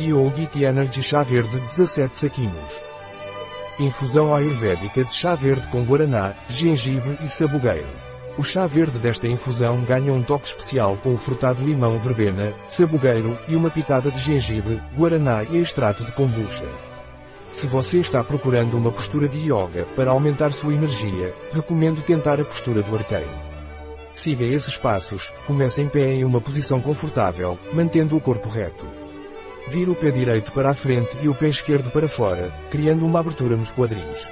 Yogi Tea Energy Chá Verde 17 saquinhos. Infusão ayurvédica de chá verde com guaraná, gengibre e sabugueiro. O chá verde desta infusão ganha um toque especial com o frutado limão verbena, sabugueiro e uma pitada de gengibre, guaraná e extrato de kombucha. Se você está procurando uma postura de yoga para aumentar sua energia, recomendo tentar a postura do arqueiro. Siga esses passos, comece em pé em uma posição confortável, mantendo o corpo reto. Vire o pé direito para a frente e o pé esquerdo para fora, criando uma abertura nos quadris.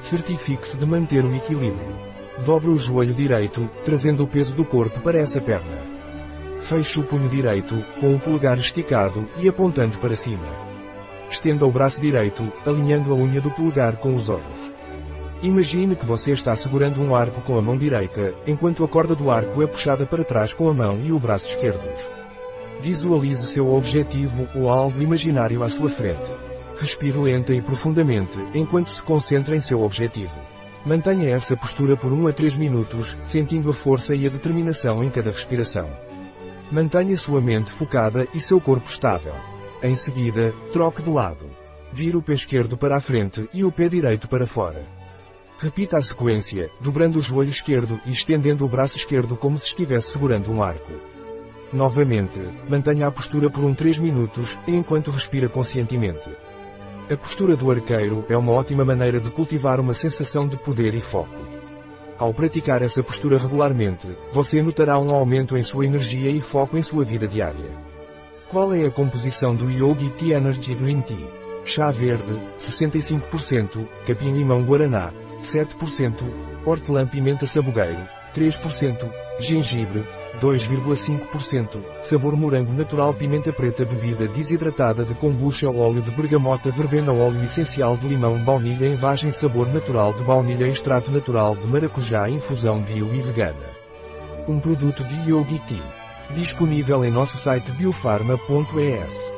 Certifique-se de manter o equilíbrio. Dobre o joelho direito, trazendo o peso do corpo para essa perna. Feche o punho direito, com o polegar esticado e apontando para cima. Estenda o braço direito, alinhando a unha do polegar com os olhos. Imagine que você está segurando um arco com a mão direita, enquanto a corda do arco é puxada para trás com a mão e o braço esquerdos. Visualize seu objetivo ou algo imaginário à sua frente. Respire lenta e profundamente, enquanto se concentra em seu objetivo. Mantenha essa postura por 1 a 3 minutos, sentindo a força e a determinação em cada respiração. Mantenha sua mente focada e seu corpo estável. Em seguida, troque de lado. Vire o pé esquerdo para a frente e o pé direito para fora. Repita a sequência, dobrando o joelho esquerdo e estendendo o braço esquerdo como se estivesse segurando um arco. Novamente, mantenha a postura por um 3 minutos, enquanto respira conscientemente. A postura do arqueiro é uma ótima maneira de cultivar uma sensação de poder e foco. Ao praticar essa postura regularmente, você notará um aumento em sua energia e foco em sua vida diária. Qual é a composição do Yogi Tea Energy Green Tea? Chá verde, 65%, capim-limão guaraná, 7%, hortelã-pimenta sabugueiro, 3%, gengibre, 2,5%. Sabor morango natural pimenta preta bebida desidratada de kombucha óleo de bergamota verbena óleo essencial de limão baunilha em vagem sabor natural de baunilha extrato natural de maracujá infusão bio e vegana. Um produto de Yogi Tea. Disponível em nosso site biofarma.es.